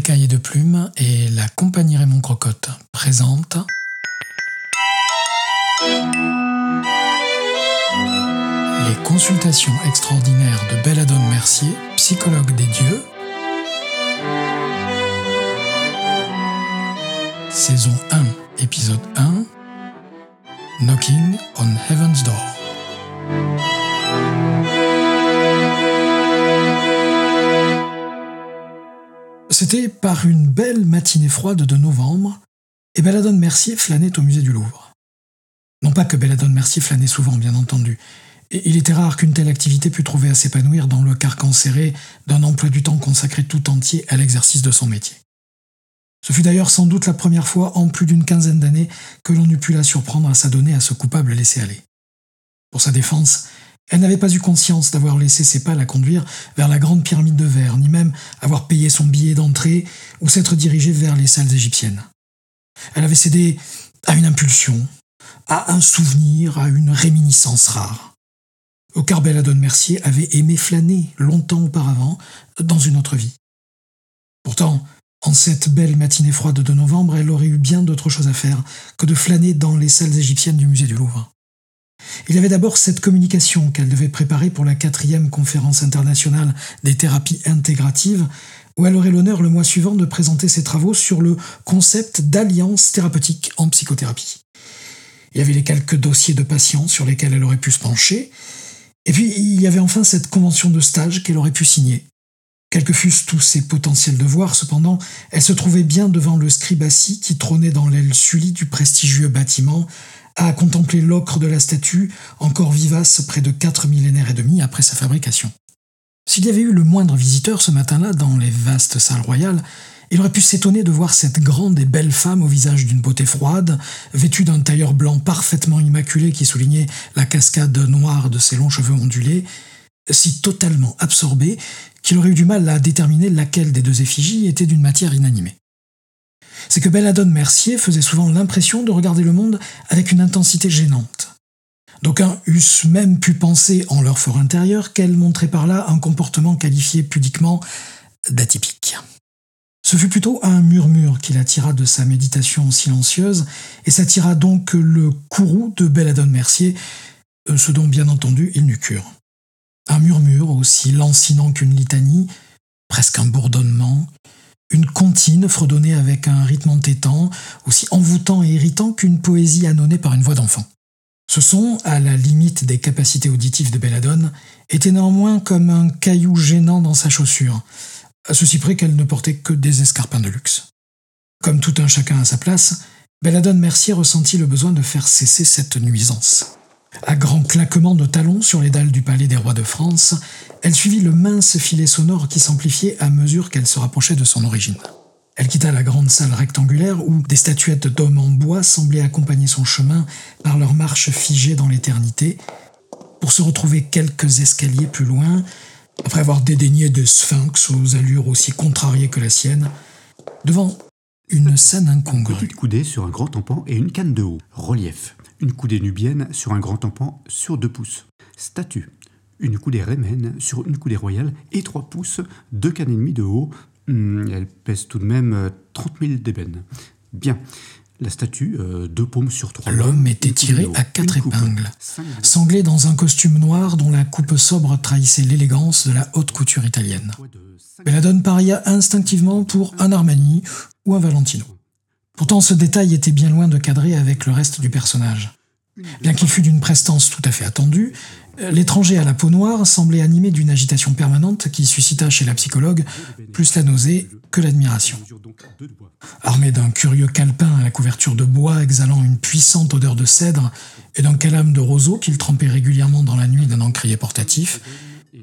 Écaille de plumes et la compagnie Raymond Crocotte présente Les consultations extraordinaires de Belladone Mercier, psychologue des dieux. Saison 1, épisode 1 Knocking on Heaven's Door. C'était par une belle matinée froide de novembre, et Belladone Mercier flânait au musée du Louvre. Non pas que Belladone Mercier flânait souvent, bien entendu, et il était rare qu'une telle activité pût trouver à s'épanouir dans le carcan serré d'un emploi du temps consacré tout entier à l'exercice de son métier. Ce fut d'ailleurs sans doute la première fois en plus d'une quinzaine d'années que l'on eût pu la surprendre à s'adonner à ce coupable laissé aller. Pour sa défense, elle n'avait pas eu conscience d'avoir laissé ses pas la conduire vers la grande pyramide de verre, ni même avoir payé son billet d'entrée ou s'être dirigée vers les salles égyptiennes. Elle avait cédé à une impulsion, à un souvenir, à une réminiscence rare. Au Belladone Mercier avait aimé flâner longtemps auparavant, dans une autre vie. Pourtant, en cette belle matinée froide de novembre, elle aurait eu bien d'autres choses à faire que de flâner dans les salles égyptiennes du musée du Louvre. Il y avait d'abord cette communication qu'elle devait préparer pour la quatrième conférence internationale des thérapies intégratives, où elle aurait l'honneur le mois suivant de présenter ses travaux sur le concept d'alliance thérapeutique en psychothérapie. Il y avait les quelques dossiers de patients sur lesquels elle aurait pu se pencher, et puis il y avait enfin cette convention de stage qu'elle aurait pu signer. Quels que fussent tous ses potentiels devoirs, cependant, elle se trouvait bien devant le scribassi qui trônait dans l'aile sully du prestigieux bâtiment, à contempler l'ocre de la statue, encore vivace près de quatre millénaires et demi après sa fabrication. S'il y avait eu le moindre visiteur ce matin-là dans les vastes salles royales, il aurait pu s'étonner de voir cette grande et belle femme au visage d'une beauté froide, vêtue d'un tailleur blanc parfaitement immaculé qui soulignait la cascade noire de ses longs cheveux ondulés, si totalement absorbée qu'il aurait eu du mal à déterminer laquelle des deux effigies était d'une matière inanimée c'est que Belladone Mercier faisait souvent l'impression de regarder le monde avec une intensité gênante. D'aucuns eussent même pu penser en leur fort intérieur qu'elle montrait par là un comportement qualifié pudiquement d'atypique. Ce fut plutôt un murmure qui l'attira de sa méditation silencieuse et s'attira donc le courroux de Belladone Mercier, euh, ce dont bien entendu il n'eut cure. Un murmure aussi lancinant qu'une litanie, presque un bourdonnement, une comptine fredonnée avec un rythme entêtant, aussi envoûtant et irritant qu'une poésie annonnée par une voix d'enfant. Ce son, à la limite des capacités auditives de Belladone, était néanmoins comme un caillou gênant dans sa chaussure, à ceci près qu'elle ne portait que des escarpins de luxe. Comme tout un chacun à sa place, Belladone Mercier ressentit le besoin de faire cesser cette nuisance. À grands claquements de talons sur les dalles du palais des rois de France, elle suivit le mince filet sonore qui s'amplifiait à mesure qu'elle se rapprochait de son origine. Elle quitta la grande salle rectangulaire où des statuettes d'hommes en bois semblaient accompagner son chemin par leur marche figée dans l'éternité, pour se retrouver quelques escaliers plus loin, après avoir dédaigné des sphinx aux allures aussi contrariées que la sienne, devant une scène incongrue. Petite coudée sur un grand tampon et une canne de haut. Relief. Une coudée nubienne sur un grand tampon sur deux pouces. Statue. Une coudée rémène sur une coudée royale et trois pouces, deux cannes et demie de haut. Hmm, elle pèse tout de même 30 euh, 000 d'ébène. Bien. La statue, euh, deux paumes sur trois. L'homme était tiré à quatre épingles, sanglé dans un costume noir dont la coupe sobre trahissait l'élégance de la haute couture italienne. Belladone paria instinctivement pour un Armani ou un Valentino. Pourtant, ce détail était bien loin de cadrer avec le reste du personnage. Bien qu'il fût d'une prestance tout à fait attendue, l'étranger à la peau noire semblait animé d'une agitation permanente qui suscita chez la psychologue plus la nausée que l'admiration. Armé d'un curieux calepin à la couverture de bois exhalant une puissante odeur de cèdre et d'un calame de roseau qu'il trempait régulièrement dans la nuit d'un encrier portatif,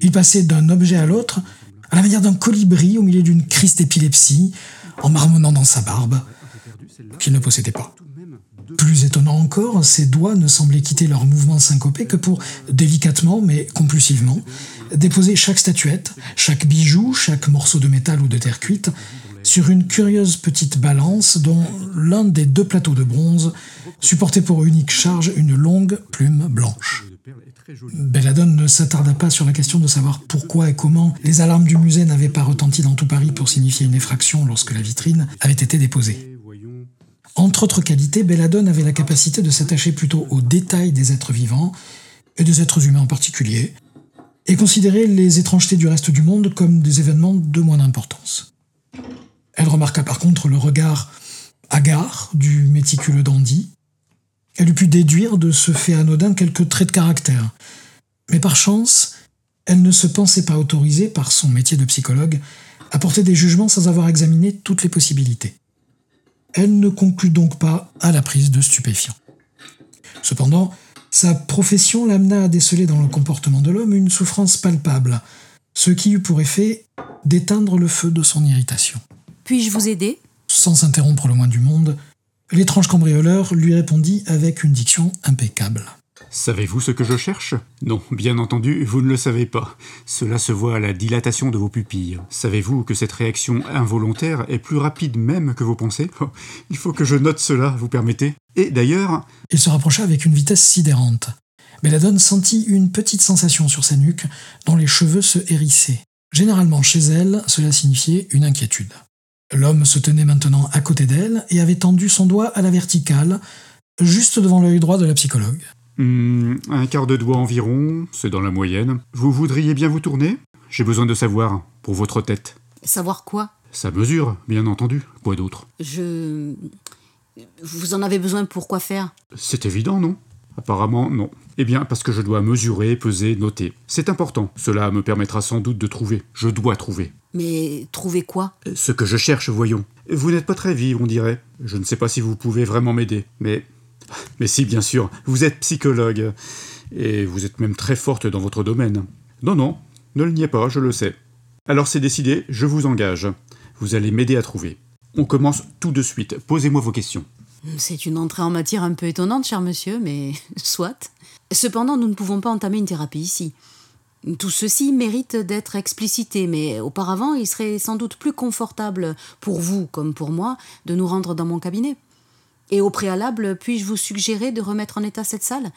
il passait d'un objet à l'autre à la manière d'un colibri au milieu d'une crise d'épilepsie, en marmonnant dans sa barbe, qu'il ne possédait pas. Plus étonnant encore, ses doigts ne semblaient quitter leur mouvement syncopé que pour, délicatement mais compulsivement, déposer chaque statuette, chaque bijou, chaque morceau de métal ou de terre cuite sur une curieuse petite balance dont l'un des deux plateaux de bronze supportait pour unique charge une longue plume blanche. Belladone ne s'attarda pas sur la question de savoir pourquoi et comment les alarmes du musée n'avaient pas retenti dans tout Paris pour signifier une effraction lorsque la vitrine avait été déposée. Entre autres qualités, Belladone avait la capacité de s'attacher plutôt aux détails des êtres vivants, et des êtres humains en particulier, et considérer les étrangetés du reste du monde comme des événements de moins d'importance. Elle remarqua par contre le regard hagard du méticuleux dandy. Elle eût pu déduire de ce fait anodin quelques traits de caractère. Mais par chance, elle ne se pensait pas autorisée, par son métier de psychologue, à porter des jugements sans avoir examiné toutes les possibilités. Elle ne conclut donc pas à la prise de stupéfiants. Cependant, sa profession l'amena à déceler dans le comportement de l'homme une souffrance palpable, ce qui eut pour effet d'éteindre le feu de son irritation. Puis-je vous aider? Sans s'interrompre le moins du monde, l'étrange cambrioleur lui répondit avec une diction impeccable. Savez-vous ce que je cherche? Non, bien entendu, vous ne le savez pas. Cela se voit à la dilatation de vos pupilles. Savez-vous que cette réaction involontaire est plus rapide même que vos pensées? Oh, Il faut que je note cela, vous permettez? Et d'ailleurs, Il se rapprocha avec une vitesse sidérante. Belladone sentit une petite sensation sur sa nuque dont les cheveux se hérissaient. Généralement chez elle, cela signifiait une inquiétude. L'homme se tenait maintenant à côté d'elle et avait tendu son doigt à la verticale, juste devant l'œil droit de la psychologue. Hmm, un quart de doigt environ, c'est dans la moyenne. Vous voudriez bien vous tourner? J'ai besoin de savoir, pour votre tête. Savoir quoi? Ça mesure, bien entendu. Quoi d'autre? Je. Vous en avez besoin pour quoi faire? C'est évident, non? Apparemment, non. Eh bien, parce que je dois mesurer, peser, noter. C'est important. Cela me permettra sans doute de trouver. Je dois trouver. Mais trouver quoi? Ce que je cherche, voyons. Vous n'êtes pas très vive, on dirait. Je ne sais pas si vous pouvez vraiment m'aider, mais... Mais si, bien sûr, vous êtes psychologue. Et vous êtes même très forte dans votre domaine. Non, non, ne le niez pas, je le sais. Alors c'est décidé, je vous engage. Vous allez m'aider à trouver. On commence tout de suite. Posez-moi vos questions. C'est une entrée en matière un peu étonnante, cher monsieur, mais soit. Cependant, nous ne pouvons pas entamer une thérapie ici. Tout ceci mérite d'être explicité, mais auparavant, il serait sans doute plus confortable pour vous comme pour moi de nous rendre dans mon cabinet. Et au préalable, puis-je vous suggérer de remettre en état cette salle?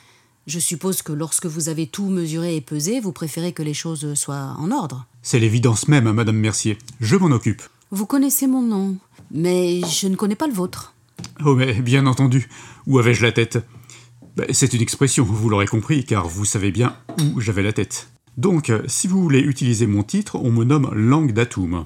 Je suppose que lorsque vous avez tout mesuré et pesé, vous préférez que les choses soient en ordre. C'est l'évidence même, Madame Mercier. Je m'en occupe. Vous connaissez mon nom, mais je ne connais pas le vôtre. Oh, mais bien entendu. Où avais-je la tête? Ben, C'est une expression, vous l'aurez compris, car vous savez bien où j'avais la tête. Donc, euh, si vous voulez utiliser mon titre, on me nomme langue d'Atoum.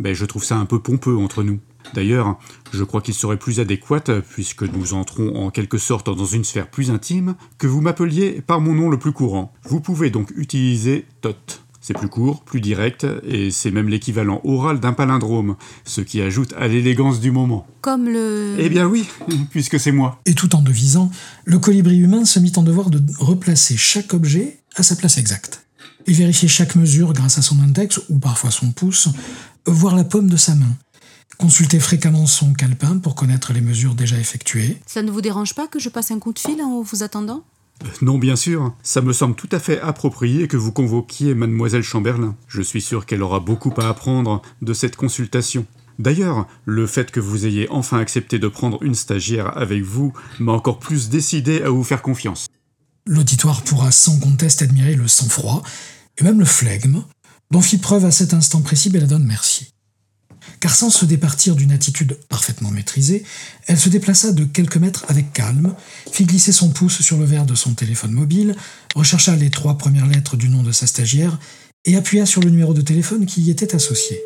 Ben, je trouve ça un peu pompeux entre nous. D'ailleurs, je crois qu'il serait plus adéquat, puisque nous entrons en quelque sorte dans une sphère plus intime, que vous m'appeliez par mon nom le plus courant. Vous pouvez donc utiliser Tot. C'est plus court, plus direct, et c'est même l'équivalent oral d'un palindrome, ce qui ajoute à l'élégance du moment. Comme le... Eh bien oui, puisque c'est moi. Et tout en devisant, le colibri humain se mit en devoir de replacer chaque objet à sa place exacte. Il vérifiait chaque mesure grâce à son index, ou parfois son pouce, voire la paume de sa main. Consultait fréquemment son calepin pour connaître les mesures déjà effectuées. Ça ne vous dérange pas que je passe un coup de fil en vous attendant? Non, bien sûr, ça me semble tout à fait approprié que vous convoquiez mademoiselle Chamberlain. Je suis sûr qu'elle aura beaucoup à apprendre de cette consultation. D'ailleurs, le fait que vous ayez enfin accepté de prendre une stagiaire avec vous m'a encore plus décidé à vous faire confiance. L'auditoire pourra sans conteste admirer le sang-froid, et même le flegme, dont fit preuve à cet instant précis Belladone Mercier. Car sans se départir d'une attitude parfaitement maîtrisée, elle se déplaça de quelques mètres avec calme, fit glisser son pouce sur le verre de son téléphone mobile, rechercha les trois premières lettres du nom de sa stagiaire et appuya sur le numéro de téléphone qui y était associé.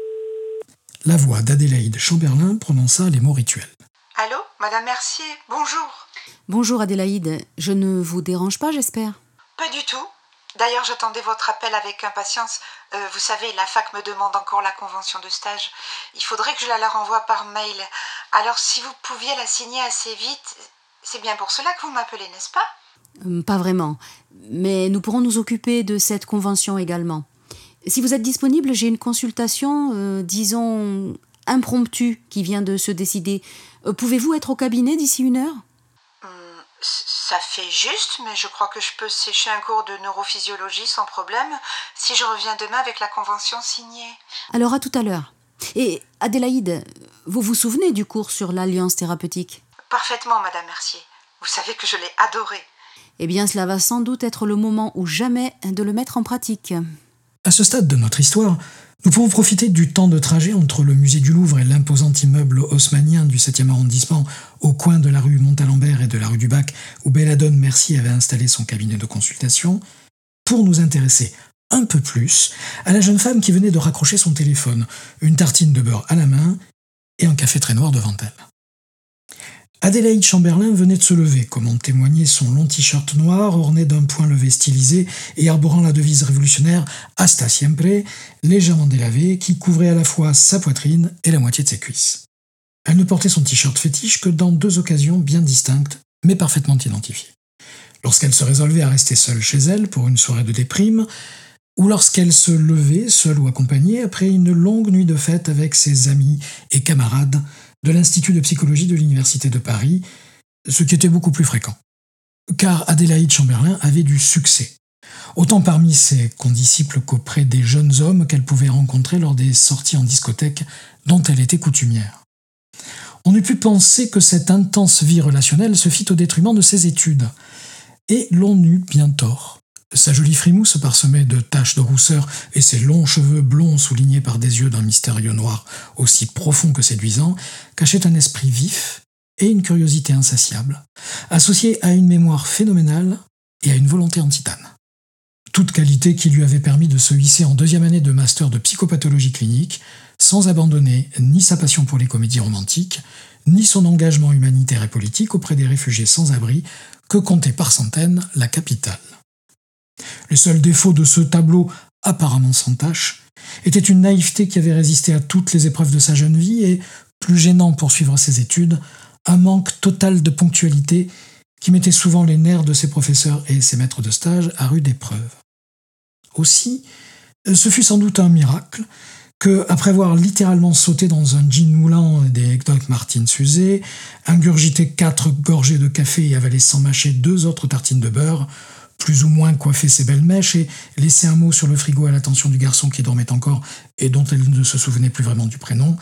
La voix d'Adélaïde Chamberlain prononça les mots rituels. Allô, Madame Mercier, bonjour. Bonjour Adélaïde, je ne vous dérange pas, j'espère? D'ailleurs, j'attendais votre appel avec impatience. Euh, vous savez, la fac me demande encore la convention de stage. Il faudrait que je la leur envoie par mail. Alors, si vous pouviez la signer assez vite, c'est bien pour cela que vous m'appelez, n'est-ce pas? Hum, Pas vraiment, mais nous pourrons nous occuper de cette convention également. Si vous êtes disponible, j'ai une consultation, euh, disons, impromptue qui vient de se décider. Euh, Pouvez-vous être au cabinet d'ici une heure? Hum, c- Ça fait juste, mais je crois que je peux sécher un cours de neurophysiologie sans problème si je reviens demain avec la convention signée. Alors à tout à l'heure. Et Adélaïde, vous vous souvenez du cours sur l'alliance thérapeutique? Parfaitement, Madame Mercier. Vous savez que je l'ai adoré. eh bien cela va sans doute être le moment ou jamais de le mettre en pratique. À ce stade de notre histoire, nous pouvons profiter du temps de trajet entre le musée du Louvre et l'imposant immeuble haussmannien du 7e arrondissement, au coin de la rue Montalembert et de la rue du Bac, où Belladone Mercier avait installé son cabinet de consultation, pour nous intéresser un peu plus à la jeune femme qui venait de raccrocher son téléphone, une tartine de beurre à la main et un café très noir devant elle. Adélaïde Chamberlain venait de se lever, comme en témoignait son long t-shirt noir orné d'un point levé stylisé et arborant la devise révolutionnaire Hasta siempre, légèrement délavé, qui couvrait à la fois sa poitrine et la moitié de ses cuisses. Elle ne portait son t-shirt fétiche que dans deux occasions bien distinctes, mais parfaitement identifiées. Lorsqu'elle se résolvait à rester seule chez elle pour une soirée de déprime, ou lorsqu'elle se levait, seule ou accompagnée, après une longue nuit de fête avec ses amis et camarades de l'Institut de psychologie de l'Université de Paris, ce qui était beaucoup plus fréquent. Car Adélaïde Chamberlain avait du succès, autant parmi ses condisciples qu'auprès des jeunes hommes qu'elle pouvait rencontrer lors des sorties en discothèque dont elle était coutumière. On eût pu penser que cette intense vie relationnelle se fit au détriment de ses études, et l'on eut bien tort. Sa jolie frimousse parsemée de taches de rousseur et ses longs cheveux blonds soulignés par des yeux d'un mystérieux noir aussi profond que séduisant cachaient un esprit vif et une curiosité insatiable, associée à une mémoire phénoménale et à une volonté en titane. Toute qualité qui lui avait permis de se hisser en deuxième année de master de psychopathologie clinique, sans abandonner ni sa passion pour les comédies romantiques, ni son engagement humanitaire et politique auprès des réfugiés sans abri que comptait par centaines la capitale. Le seul défaut de ce tableau, apparemment sans tache, était une naïveté qui avait résisté à toutes les épreuves de sa jeune vie et, plus gênant pour suivre ses études, un manque total de ponctualité qui mettait souvent les nerfs de ses professeurs et ses maîtres de stage à rude épreuve. Aussi, ce fut sans doute un miracle que, après avoir littéralement sauté dans un jean moulant des Doc Martins usés, ingurgité quatre gorgées de café et avalé sans mâcher deux autres tartines de beurre, plus ou moins coiffer ses belles mèches et laisser un mot sur le frigo à l'attention du garçon qui dormait encore et dont elle ne se souvenait plus vraiment du prénom,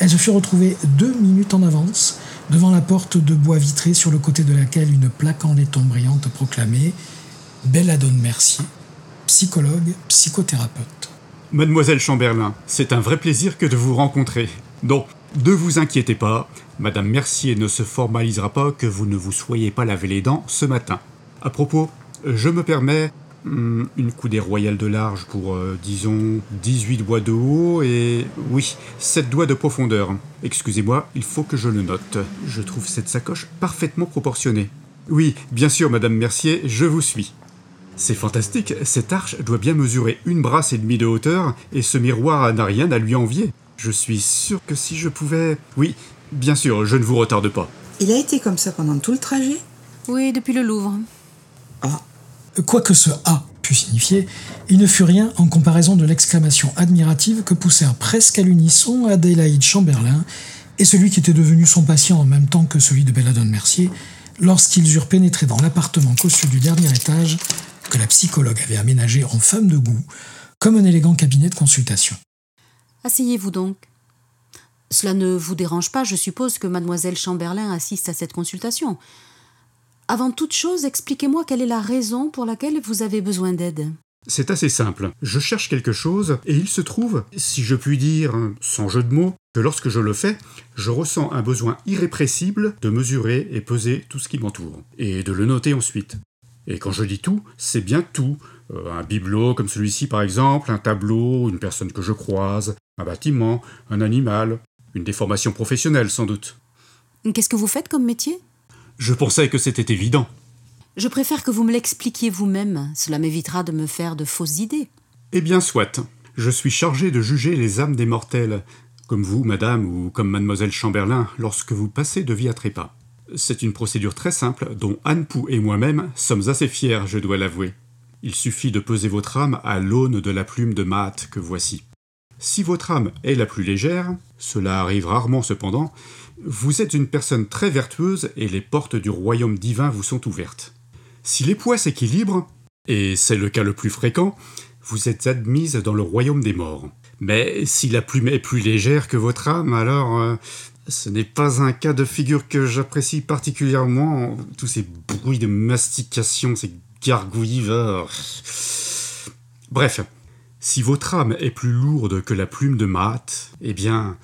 elle se fut retrouvée deux minutes en avance devant la porte de bois vitré sur le côté de laquelle une plaque en laiton brillante proclamait Belladone Mercier, psychologue, psychothérapeute. Mademoiselle Chamberlain, c'est un vrai plaisir que de vous rencontrer. Non, ne vous inquiétez pas, Madame Mercier ne se formalisera pas que vous ne vous soyez pas lavé les dents ce matin. À propos, je me permets hmm, une coudée royale de large pour, euh, disons, 18 doigts de haut et, oui, 7 doigts de profondeur. Excusez-moi, il faut que je le note. Je trouve cette sacoche parfaitement proportionnée. Oui, bien sûr, Madame Mercier, je vous suis. C'est fantastique, cette arche doit bien mesurer une brasse et demie de hauteur, et ce miroir n'a rien à lui envier. Je suis sûr que si je pouvais... Oui, bien sûr, je ne vous retarde pas. Il a été comme ça pendant tout le trajet? Oui, depuis le Louvre. Ah, Quoi que ce A pût signifier, il ne fut rien en comparaison de l'exclamation admirative que poussèrent presque à l'unisson Adélaïde Chamberlain et celui qui était devenu son patient en même temps que celui de Belladone Mercier lorsqu'ils eurent pénétré dans l'appartement cossu du dernier étage que la psychologue avait aménagé en femme de goût comme un élégant cabinet de consultation. Asseyez-vous donc. Cela ne vous dérange pas, je suppose, que mademoiselle Chamberlain assiste à cette consultation. Avant toute chose, expliquez-moi quelle est la raison pour laquelle vous avez besoin d'aide. C'est assez simple. Je cherche quelque chose et il se trouve, si je puis dire, sans jeu de mots, que lorsque je le fais, je ressens un besoin irrépressible de mesurer et peser tout ce qui m'entoure, et de le noter ensuite. Et quand je dis tout, c'est bien tout. Euh, un bibelot comme celui-ci par exemple, un tableau, une personne que je croise, un bâtiment, un animal, une déformation professionnelle sans doute. Qu'est-ce que vous faites comme métier? Je pensais que c'était évident. Je préfère que vous me l'expliquiez vous-même. Cela m'évitera de me faire de fausses idées. Eh bien, soit. Je suis chargé de juger les âmes des mortels, comme vous, madame, ou comme mademoiselle Chamberlain, lorsque vous passez de vie à trépas. C'est une procédure très simple dont Anne Pou et moi-même sommes assez fiers, je dois l'avouer. Il suffit de peser votre âme à l'aune de la plume de mat que voici. Si votre âme est la plus légère, cela arrive rarement cependant, vous êtes une personne très vertueuse et les portes du royaume divin vous sont ouvertes. Si les poids s'équilibrent, et c'est le cas le plus fréquent, vous êtes admise dans le royaume des morts. Mais si la plume est plus légère que votre âme, alors euh, Ce n'est pas un cas de figure que j'apprécie particulièrement. Tous ces bruits de mastication, ces gargouillis. va. Bref, si votre âme est plus lourde que la plume de Maat, eh bien,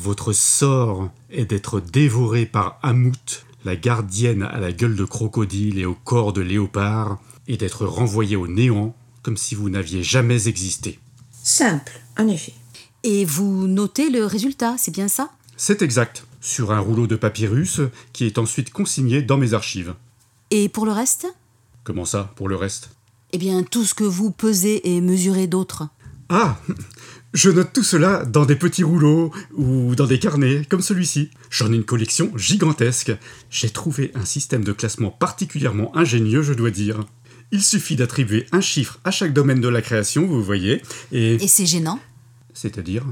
votre sort est d'être dévoré par Amout, la gardienne à la gueule de crocodile et au corps de léopard, et d'être renvoyé au néant comme si vous n'aviez jamais existé. Simple, en effet. Et vous notez le résultat, c'est bien ça? C'est exact, sur un rouleau de papyrus qui est ensuite consigné dans mes archives. Et pour le reste? Comment ça, pour le reste? Eh bien, tout ce que vous pesez et mesurez d'autres. Ah Je note tout cela dans des petits rouleaux ou dans des carnets comme celui-ci. J'en ai une collection gigantesque. J'ai trouvé un système de classement particulièrement ingénieux, je dois dire. Il suffit d'attribuer un chiffre à chaque domaine de la création, vous voyez, et... Et c'est gênant? C'est-à-dire?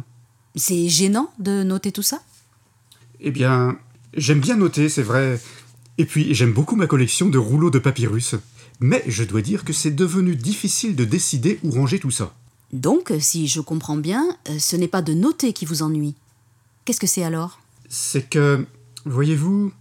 C'est gênant de noter tout ça? Eh bien, j'aime bien noter, c'est vrai. Et puis, j'aime beaucoup ma collection de rouleaux de papyrus. Mais je dois dire que c'est devenu difficile de décider où ranger tout ça. Donc, si je comprends bien, euh, ce n'est pas de noter qui vous ennuie. Qu'est-ce que c'est alors? C'est que, voyez-vous,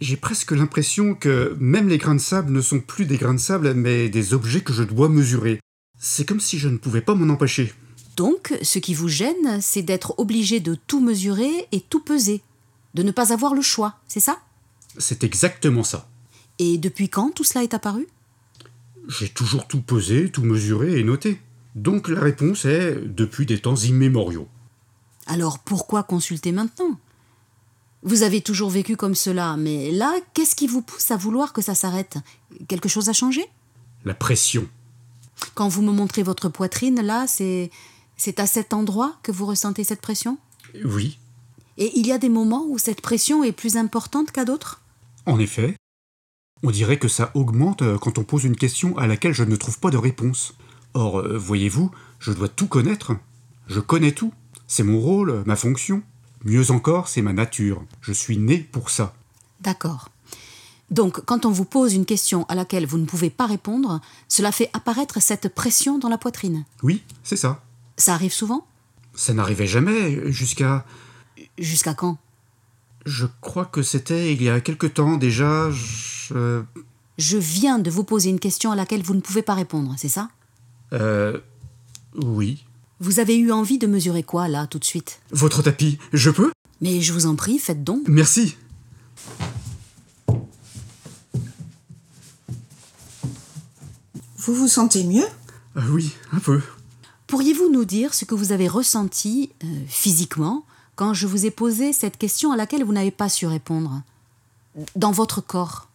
j'ai presque l'impression que même les grains de sable ne sont plus des grains de sable, mais des objets que je dois mesurer. C'est comme si je ne pouvais pas m'en empêcher. Donc, ce qui vous gêne, c'est d'être obligé de tout mesurer et tout peser. De ne pas avoir le choix, c'est ça? C'est exactement ça. Et depuis quand tout cela est apparu? J'ai toujours tout pesé, tout mesuré et noté. Donc la réponse est depuis des temps immémoriaux. Alors pourquoi consulter maintenant? Vous avez toujours vécu comme cela, mais là, qu'est-ce qui vous pousse à vouloir que ça s'arrête? Quelque chose a changé? La pression. Quand vous me montrez votre poitrine, là, c'est c'est à cet endroit que vous ressentez cette pression? Oui, Et il y a des moments où cette pression est plus importante qu'à d'autres? En effet. On dirait que ça augmente euh, quand on pose une question à laquelle je ne trouve pas de réponse. Or, euh, voyez-vous, je dois tout connaître. Je connais tout. C'est mon rôle, ma fonction. Mieux encore, c'est ma nature. Je suis né pour ça. D'accord. Donc, quand on vous pose une question à laquelle vous ne pouvez pas répondre, cela fait apparaître cette pression dans la poitrine. Oui, c'est ça. Ça arrive souvent? Ça n'arrivait jamais jusqu'à... Jusqu'à quand? Je crois que c'était il y a quelque temps déjà. Je... Je viens de vous poser une question à laquelle vous ne pouvez pas répondre, c'est ça? Euh... Oui. Vous avez eu envie de mesurer quoi, là, tout de suite? Votre tapis, je peux? Mais je vous en prie, faites donc. Merci. Vous vous sentez mieux? Ah oui, un peu. Pourriez-vous nous dire ce que vous avez ressenti euh, physiquement quand je vous ai posé cette question à laquelle vous n'avez pas su répondre? Dans votre corps?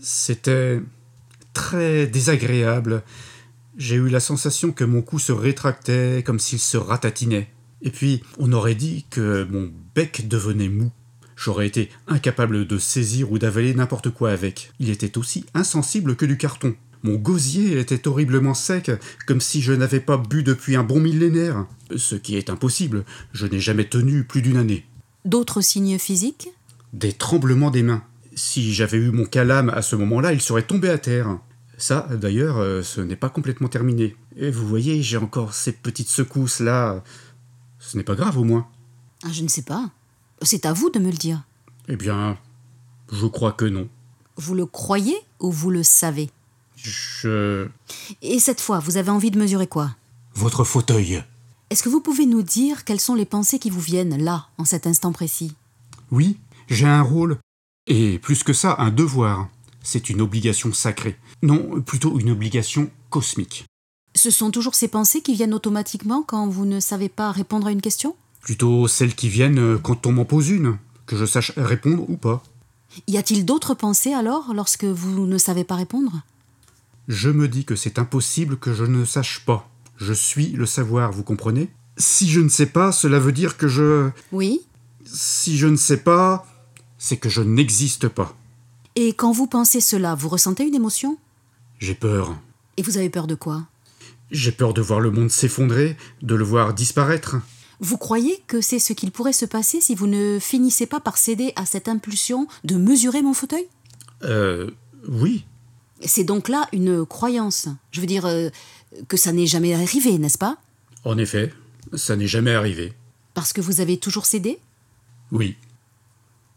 C'était très désagréable. J'ai eu la sensation que mon cou se rétractait comme s'il se ratatinait. Et puis, on aurait dit que mon bec devenait mou. J'aurais été incapable de saisir ou d'avaler n'importe quoi avec. Il était aussi insensible que du carton. Mon gosier était horriblement sec, comme si je n'avais pas bu depuis un bon millénaire. Ce qui est impossible, je n'ai jamais tenu plus d'une année. D'autres signes physiques? Des tremblements des mains. Si j'avais eu mon calame à ce moment-là, il serait tombé à terre. Ça, d'ailleurs, euh, ce n'est pas complètement terminé. Et vous voyez, j'ai encore ces petites secousses-là. Ce n'est pas grave au moins. Ah, Je ne sais pas. C'est à vous de me le dire. Eh bien, je crois que non. Vous le croyez ou vous le savez? Je... Et cette fois, vous avez envie de mesurer quoi? Votre fauteuil. Est-ce que vous pouvez nous dire quelles sont les pensées qui vous viennent là, en cet instant précis? Oui, j'ai un rôle. Et plus que ça, un devoir. C'est une obligation sacrée. Non, plutôt une obligation cosmique. Ce sont toujours ces pensées qui viennent automatiquement quand vous ne savez pas répondre à une question? Plutôt celles qui viennent euh, quand on m'en pose une, que je sache répondre ou pas. Y a-t-il d'autres pensées alors lorsque vous ne savez pas répondre? Je me dis que c'est impossible que je ne sache pas. Je suis le savoir, vous comprenez? Si je ne sais pas, cela veut dire que je... Oui Si je ne sais pas, c'est que je n'existe pas. Et quand vous pensez cela, vous ressentez une émotion? J'ai peur. Et vous avez peur de quoi? J'ai peur de voir le monde s'effondrer, de le voir disparaître. Vous croyez que c'est ce qu'il pourrait se passer si vous ne finissez pas par céder à cette impulsion de mesurer mon fauteuil? Euh... Oui. C'est donc là une croyance. Je veux dire euh, que ça n'est jamais arrivé, n'est-ce pas? En effet, ça n'est jamais arrivé. Parce que vous avez toujours cédé? Oui.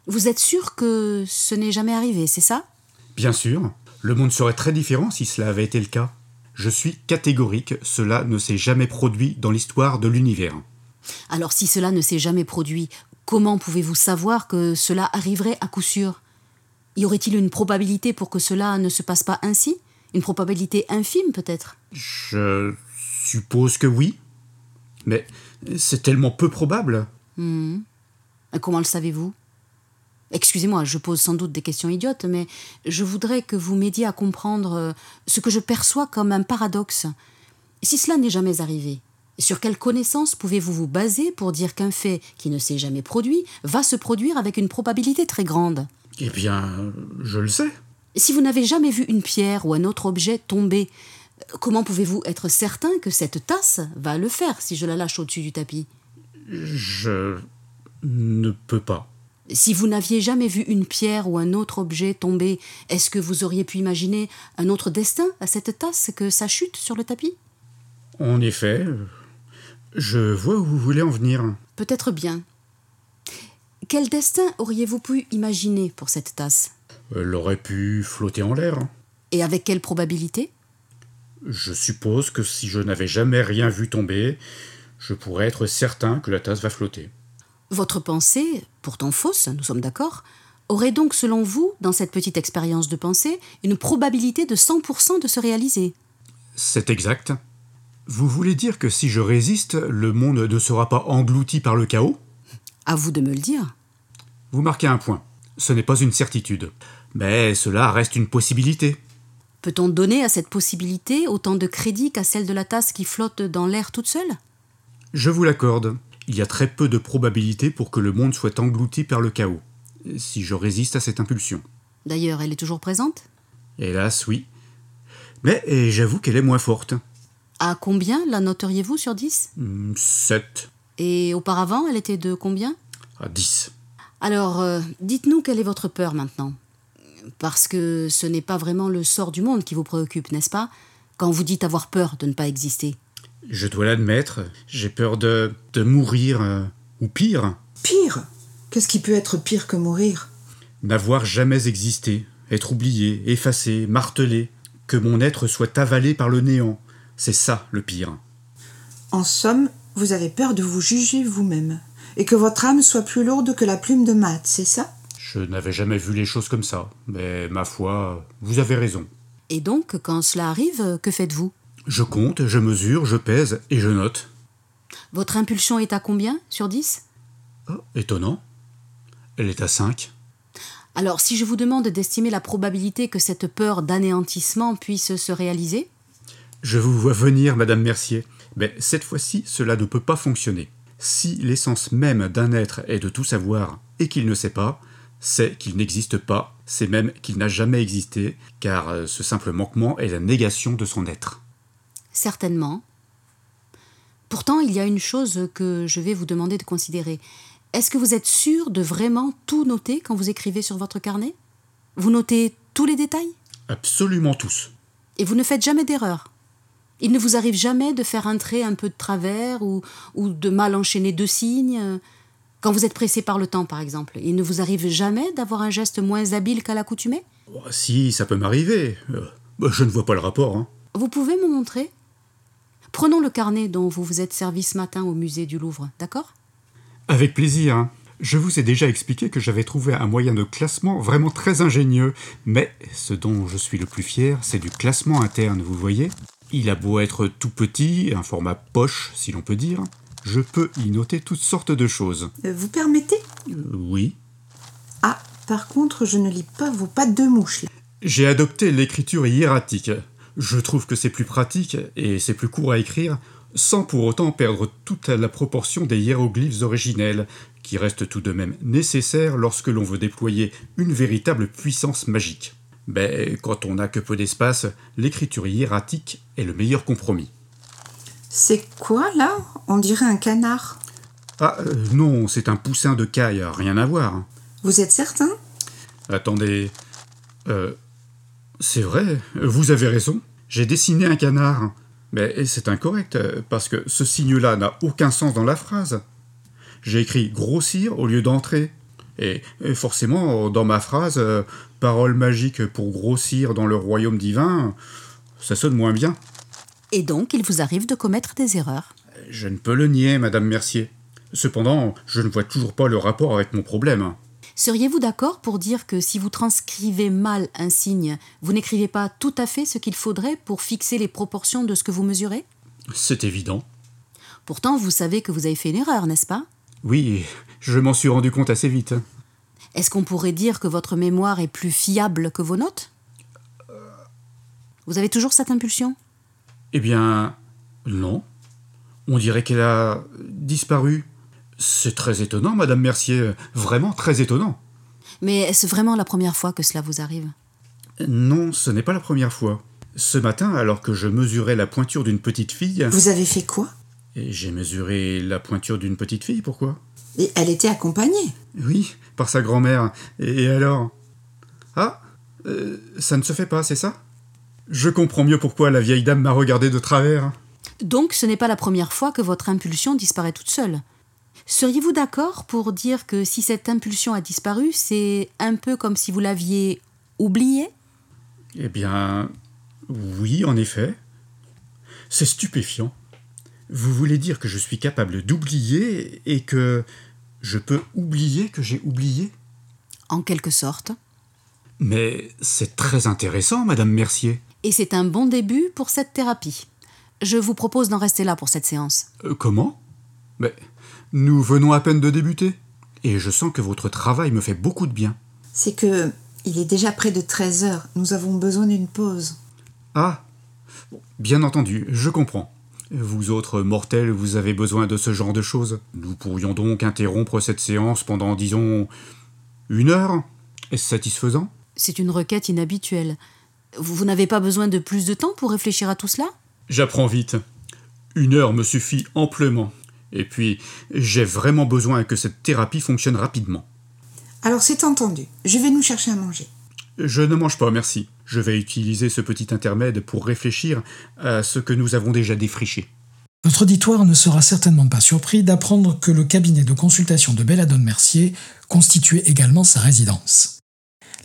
Vous êtes sûr que ce n'est jamais arrivé, c'est ça? Bien sûr, le monde serait très différent si cela avait été le cas. Je suis catégorique, cela ne s'est jamais produit dans l'histoire de l'univers. Alors si cela ne s'est jamais produit, comment pouvez-vous savoir que cela arriverait à coup sûr? Y aurait-il une probabilité pour que cela ne se passe pas ainsi? Une probabilité infime peut-être? Je suppose que oui. Mais c'est tellement peu probable. Hmm. Comment le savez-vous? Excusez-moi, je pose sans doute des questions idiotes, mais je voudrais que vous m'aidiez à comprendre euh, ce que je perçois comme un paradoxe. Si cela n'est jamais arrivé, sur quelle connaissance pouvez-vous vous baser pour dire qu'un fait qui ne s'est jamais produit va se produire avec une probabilité très grande? Eh bien, je le sais. Si vous n'avez jamais vu une pierre ou un autre objet tomber, comment pouvez-vous être certain que cette tasse va le faire si je la lâche au-dessus du tapis? Je ne peux pas. Si vous n'aviez jamais vu une pierre ou un autre objet tomber, est-ce que vous auriez pu imaginer un autre destin à cette tasse que sa chute sur le tapis? En effet, je vois où vous voulez en venir. Peut-être bien. Quel destin auriez-vous pu imaginer pour cette tasse? Elle aurait pu flotter en l'air. Et avec quelle probabilité? Je suppose que si je n'avais jamais rien vu tomber, je pourrais être certain que la tasse va flotter. Votre pensée, pourtant fausse, nous sommes d'accord, aurait donc selon vous, dans cette petite expérience de pensée, une probabilité de 100% de se réaliser? C'est exact. Vous voulez dire que si je résiste, le monde ne sera pas englouti par le chaos? À vous de me le dire. Vous marquez un point. Ce n'est pas une certitude. Mais cela reste une possibilité. Peut-on donner à cette possibilité autant de crédit qu'à celle de la tasse qui flotte dans l'air toute seule? Je vous l'accorde. Il y a très peu de probabilité pour que le monde soit englouti par le chaos, si je résiste à cette impulsion. D'ailleurs, elle est toujours présente? Hélas, oui. Mais j'avoue qu'elle est moins forte. À combien la noteriez-vous sur 10 Hmm, 7 Et auparavant, elle était de combien? À 10. Alors, euh, dites-nous quelle est votre peur maintenant. Parce que ce n'est pas vraiment le sort du monde qui vous préoccupe, n'est-ce pas? Quand vous dites avoir peur de ne pas exister. Je dois l'admettre, j'ai peur de, de mourir, euh, ou pire, Pire? Qu'est-ce qui peut être pire que mourir? N'avoir jamais existé, être oublié, effacé, martelé, que mon être soit avalé par le néant. C'est ça le pire. En somme, vous avez peur de vous juger vous-même. Et que votre âme soit plus lourde que la plume de Matt, c'est ça? Je n'avais jamais vu les choses comme ça, mais ma foi, vous avez raison. Et donc, quand cela arrive, que faites-vous? Je compte, je mesure, je pèse et je note. Votre impulsion est à combien sur 10 Oh, étonnant. Elle est à 5. Alors, si je vous demande d'estimer la probabilité que cette peur d'anéantissement puisse se réaliser, Je vous vois venir, Madame Mercier. Mais cette fois-ci, cela ne peut pas fonctionner. Si l'essence même d'un être est de tout savoir et qu'il ne sait pas, c'est qu'il n'existe pas, c'est même qu'il n'a jamais existé, car euh, ce simple manquement est la négation de son être. Certainement. Pourtant, il y a une chose que je vais vous demander de considérer. Est-ce que vous êtes sûr de vraiment tout noter quand vous écrivez sur votre carnet? Vous notez tous les détails? Absolument tous. Et vous ne faites jamais d'erreur? Il ne vous arrive jamais de faire un trait un peu de travers ou, ou de mal enchaîner deux signes? Quand vous êtes pressé par le temps, par exemple, il ne vous arrive jamais d'avoir un geste moins habile qu'à l'accoutumée? Oh, si, ça peut m'arriver. Euh, bah, je ne vois pas le rapport. Hein. Vous pouvez me montrer? Prenons le carnet dont vous vous êtes servi ce matin au musée du Louvre, d'accord? Avec plaisir. hein. Je vous ai déjà expliqué que j'avais trouvé un moyen de classement vraiment très ingénieux, mais ce dont je suis le plus fier, c'est du classement interne, vous voyez Il a beau être tout petit, un format poche, si l'on peut dire, je peux y noter toutes sortes de choses. Euh, Vous permettez? Euh, oui. Ah, par contre, je ne lis pas vos pattes de mouche. là. J'ai adopté l'écriture hiératique. Je trouve que c'est plus pratique et c'est plus court à écrire, sans pour autant perdre toute la proportion des hiéroglyphes originels, qui restent tout de même nécessaires lorsque l'on veut déployer une véritable puissance magique. Mais quand on n'a que peu d'espace, l'écriture hiératique est le meilleur compromis. C'est quoi là? On dirait un canard. Ah euh, non, c'est un poussin de caille, rien à voir. Vous êtes certain? Attendez. Euh. C'est vrai, vous avez raison. J'ai dessiné un canard. Mais c'est incorrect, parce que ce signe-là n'a aucun sens dans la phrase. J'ai écrit grossir au lieu d'entrer. Et, forcément, dans ma phrase, parole magique pour grossir dans le royaume divin, ça sonne moins bien. Et donc, il vous arrive de commettre des erreurs. Je ne peux le nier, Madame Mercier. Cependant, je ne vois toujours pas le rapport avec mon problème. Seriez-vous d'accord pour dire que si vous transcrivez mal un signe, vous n'écrivez pas tout à fait ce qu'il faudrait pour fixer les proportions de ce que vous mesurez? C'est évident. Pourtant, vous savez que vous avez fait une erreur, n'est-ce pas? Oui, je m'en suis rendu compte assez vite. Est-ce qu'on pourrait dire que votre mémoire est plus fiable que vos notes? Vous avez toujours cette impulsion? Eh bien, non. On dirait qu'elle a disparu. C'est très étonnant, Madame Mercier, vraiment très étonnant. Mais est-ce vraiment la première fois que cela vous arrive? Non, ce n'est pas la première fois. Ce matin, alors que je mesurais la pointure d'une petite fille, Vous avez fait quoi? Et j'ai mesuré la pointure d'une petite fille, pourquoi? Et elle était accompagnée. Oui, par sa grand-mère. Et alors? Ah euh, Ça ne se fait pas, c'est ça? Je comprends mieux pourquoi la vieille dame m'a regardé de travers. Donc ce n'est pas la première fois que votre impulsion disparaît toute seule. Seriez-vous d'accord pour dire que si cette impulsion a disparu, c'est un peu comme si vous l'aviez oubliée Eh bien, oui, en effet. C'est stupéfiant. Vous voulez dire que je suis capable d'oublier et que je peux oublier que j'ai oublié? En quelque sorte. Mais c'est très intéressant, Madame Mercier. Et c'est un bon début pour cette thérapie. Je vous propose d'en rester là pour cette séance. Euh, comment? Mais nous venons à peine de débuter. Et je sens que votre travail me fait beaucoup de bien. C'est que il est déjà près de 13 heures. Nous avons besoin d'une pause. Ah Bien entendu, je comprends. Vous autres mortels, vous avez besoin de ce genre de choses. Nous pourrions donc interrompre cette séance pendant, disons, une heure Est-ce satisfaisant? C'est une requête inhabituelle. Vous n'avez pas besoin de plus de temps pour réfléchir à tout cela? J'apprends vite. Une heure me suffit amplement. Et puis, j'ai vraiment besoin que cette thérapie fonctionne rapidement. Alors c'est entendu. Je vais nous chercher à manger. Je ne mange pas, merci. Je vais utiliser ce petit intermède pour réfléchir à ce que nous avons déjà défriché. Notre auditoire ne sera certainement pas surpris d'apprendre que le cabinet de consultation de Belladone Mercier constituait également sa résidence.